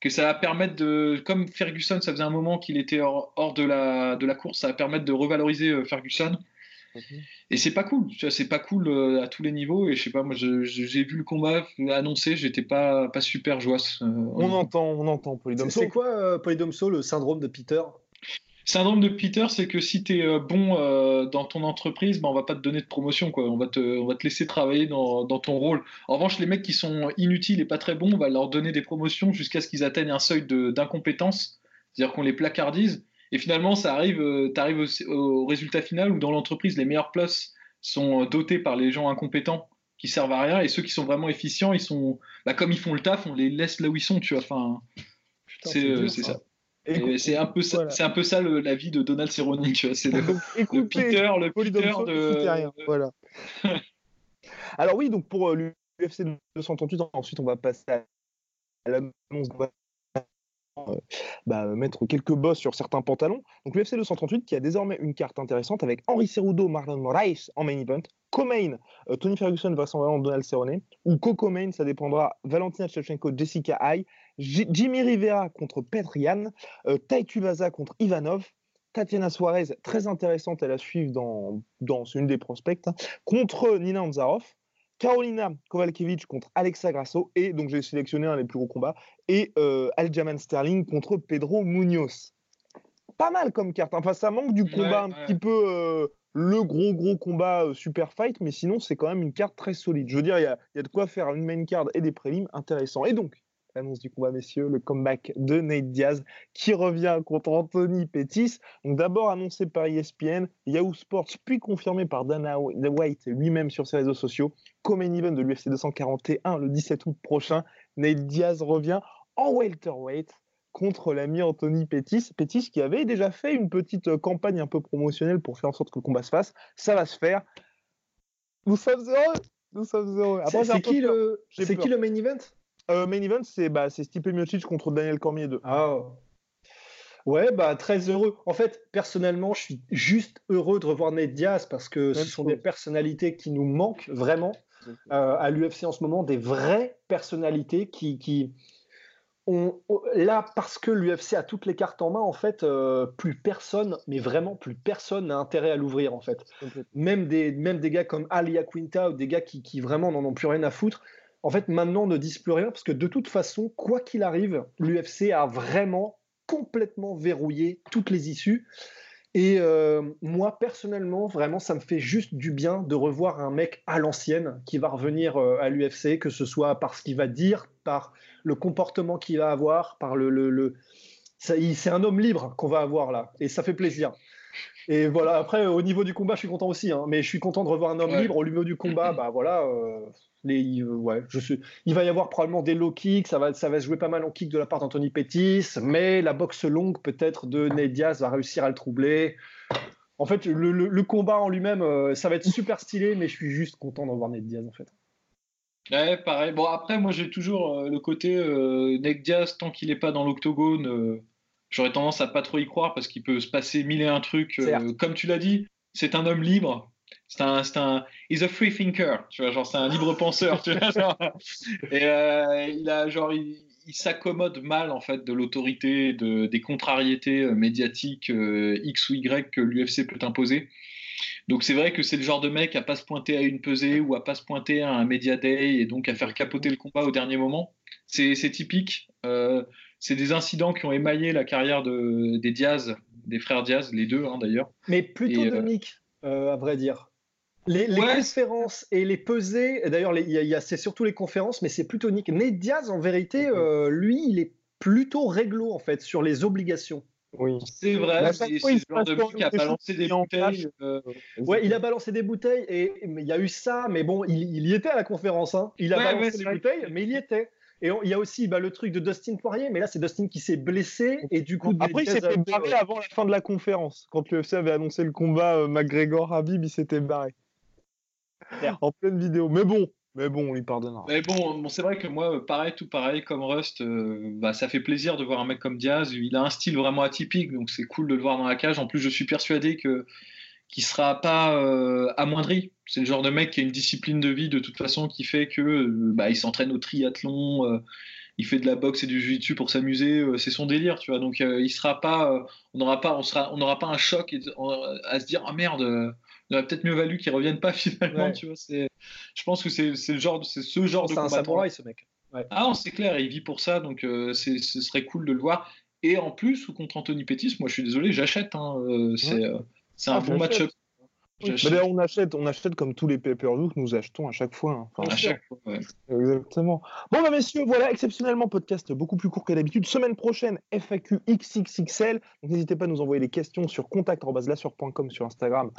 que ça va permettre de, comme Ferguson, ça faisait un moment qu'il était hors, hors, de la de la course, ça va permettre de revaloriser Ferguson. Et c'est pas cool, c'est pas cool euh, à tous les niveaux. Et je sais pas, moi j'ai vu le combat annoncé, j'étais pas, pas super. Euh, on entend, on entend Polydomso. C'est quoi euh, Polydomso, le syndrome de Peter? Syndrome de Peter, c'est que si tu es bon dans ton entreprise, ben, on va pas te donner de promotion, quoi. On va te, on va te laisser travailler dans, dans, ton rôle. En revanche, les mecs qui sont inutiles et pas très bons, on va leur donner des promotions jusqu'à ce qu'ils atteignent un seuil d'incompétence, c'est-à-dire qu'on les placardise. Et finalement, ça arrive, euh, tu arrives au, résultat final où dans l'entreprise, les meilleures places sont euh, dotées par les gens incompétents qui servent à rien et ceux qui sont vraiment efficients, ils sont, bah, comme ils font le taf, on les laisse là où ils sont, tu vois. Enfin, c'est euh, ça. C'est un peu ça, c'est un peu ça la vie de Donald Cerrone, tu vois. C'est le, Peter, le Peter de. Voilà. Alors oui, donc pour l'UFC 238, ensuite on va passer à l'annonce euh, bah, mettre quelques bosses sur certains pantalons. Donc l'UFC 238 qui a désormais une carte intéressante avec Henri Cerudo, Marlon Moraes en main event, Co-main, euh, Tony Ferguson vraisemblablement Donald Cerrone, ou Coco-main, ça dépendra, Valentina Shevchenko, Jessica Jimmy Rivera contre Petrian, euh, Tai contre Ivanov, Tatiana Suarez, très intéressante à la suivre dans, une des prospects, hein, contre Nina Anzarov, Carolina Kovalkiewicz contre Alexa Grasso, et donc j'ai sélectionné un des plus gros combats, et euh, Aljamain Sterling contre Pedro Munoz. Pas mal comme carte, enfin ça manque du combat un petit peu euh, le gros gros combat euh, super fight, mais sinon c'est quand même une carte très solide. Je veux dire, il y a, y a, de quoi faire une main card et des prélims intéressants. Et donc, l'annonce du combat, messieurs, le comeback de Nate Diaz qui revient contre Anthony Pettis. Donc d'abord annoncé par ESPN, Yahoo Sports, puis confirmé par Dana White lui-même sur ses réseaux sociaux. Comme event de l'UFC 241 le 17 août prochain, Nate Diaz revient en welterweight contre l'ami Anthony Pettis. Pettis qui avait déjà fait une petite euh, campagne un peu promotionnelle pour faire en sorte que le combat se fasse. Ça va se faire. Nous sommes heureux. Nous sommes heureux. C'est qui, le... qui le main event? Euh, main event, c'est bah, Stipe Miocic contre Daniel Cormier 2. Ah. Ouais, bah très heureux. En fait, personnellement, je suis juste heureux de revoir Ned Diaz parce que ce sont des personnalités qui nous manquent vraiment euh, à l'UFC en ce moment, des vraies personnalités qui, qui ont là parce que l'UFC a toutes les cartes en main. En fait, euh, plus personne, mais vraiment plus personne n'a intérêt à l'ouvrir en fait. Même des même des gars comme Alia Quinta ou des gars qui, qui vraiment n'en ont plus rien à foutre en fait, maintenant, ne disent plus rien parce que de toute façon, quoi qu'il arrive, l'UFC a vraiment complètement verrouillé toutes les issues. Et euh, moi, personnellement, vraiment, ça me fait juste du bien de revoir un mec à l'ancienne qui va revenir euh, à l'UFC, que ce soit par ce qu'il va dire, par le comportement qu'il va avoir, par le, le, le... c'est un homme libre qu'on va avoir là, et ça fait plaisir. Et voilà, après, au niveau du combat, je suis content aussi, hein, mais je suis content de revoir un homme libre. Au niveau du combat, bah voilà, euh, les, ouais, je suis, il va y avoir probablement des low kicks, ça va, ça va se jouer pas mal en kick de la part d'Anthony Pettis, mais la boxe longue, peut-être, de Ned Diaz va réussir à le troubler. En fait, le, le, combat en lui-même, euh, ça va être super stylé, mais je suis juste content de voir Ned Diaz, en fait. Ouais, pareil. Bon, après, moi, j'ai toujours euh, le côté Ned Diaz, tant qu'il n'est pas dans l'octogone j'aurais tendance à pas trop y croire parce qu'il peut se passer mille et un trucs. Euh, comme tu l'as dit, c'est un homme libre. C'est un, c'est un, he's a free thinker, tu vois, genre c'est un libre penseur, tu vois, genre, et euh, il a genre il, s'accommode mal en fait de l'autorité, de, des contrariétés euh, médiatiques X ou Y que l'UFC peut imposer. Donc c'est vrai que c'est le genre de mec à pas se pointer à une pesée ou à pas se pointer à un media day et donc à faire capoter le combat au dernier moment. C'est, c'est typique. Euh, c'est des incidents qui ont émaillé la carrière de, des Diaz, des frères Diaz, les deux hein, d'ailleurs. Mais plutôt euh, Nick, euh, à vrai dire. Les, conférences et les pesées, d'ailleurs, c'est surtout les conférences, mais c'est plutôt Nick. Mais Diaz, en vérité, mhm. euh, lui, il est plutôt réglo en fait sur les obligations. Oui. C'est vrai, c'est le genre de mec qui a balancé des bouteilles. Ouais, il a balancé des bouteilles et il y a eu ça, mais bon, il, y était à la conférence. Hein. Il a balancé des bouteilles, mais il y était. Et il y a aussi bah, le truc de Dustin Poirier, mais là c'est Dustin qui s'est blessé et du coup. Après il s'était barré avant la fin de la conférence. Quand l'UFC avait annoncé le combat euh, McGregor-Habib, il s'était barré. En pleine vidéo. Mais bon, mais bon, on lui pardonnera. Mais bon, bon c'est vrai que moi, pareil, tout pareil, comme Rust, euh, bah, ça fait plaisir de voir un mec comme Diaz. Il a un style vraiment atypique, donc c'est cool de le voir dans la cage. En plus, je suis persuadé que qui sera pas euh, amoindri. C'est le genre de mec qui a une discipline de vie de toute façon qui fait que euh, bah, il s'entraîne au triathlon, euh, il fait de la boxe et du jiu-jitsu pour s'amuser, c'est son délire, tu vois. Donc il sera pas, on n'aura pas, on sera, on n'aura pas un choc à se dire ah merde. il aurait peut-être mieux valu qu'il revienne pas finalement, tu vois. C'est, je pense que c'est, le genre, c'est ce genre de combattant. C'est un samouraï ce mec. Ah, c'est clair, il vit pour ça, donc ce serait cool de le voir. Et en plus, contre Anthony Pettis, moi je suis désolé, j'achète. Hein, c'est, c'est un ah, bon match-up. on achète, on achète comme tous les pay-per-view que nous achetons à chaque fois. Hein. à chaque fois, Exactement. Bon, bah, messieurs, voilà, exceptionnellement, podcast beaucoup plus court que d'habitude. Semaine prochaine, FAQ XXXL. n'hésitez pas à nous envoyer les questions sur contact.lasseur.com sur Instagram,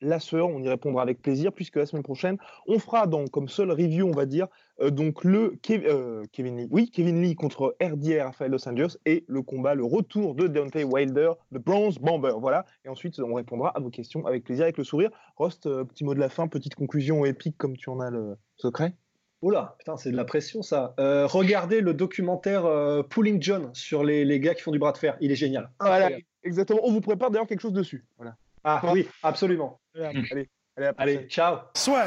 lasseur. On y répondra avec plaisir, puisque la semaine prochaine, on fera donc, comme seul review, on va dire, euh, donc le euh, Kevin Lee, oui, Kevin Lee contre RDR Rafael Los Angeles et le combat, le retour de Deontay Wilder, le Bronze Bomber, voilà. Et ensuite, on répondra à vos questions avec plaisir, avec le sourire. Rost, euh, petit mot de la fin, petite conclusion épique comme tu en as le secret? Oula, putain, c'est de la pression ça. regardez le documentaire Pulling John sur les, les, gars qui font du bras de fer, il est génial. Voilà, exactement. On vous prépare d'ailleurs quelque chose dessus. Voilà. Ah oui, absolument. Allez, allez, allez, ciao. Soit.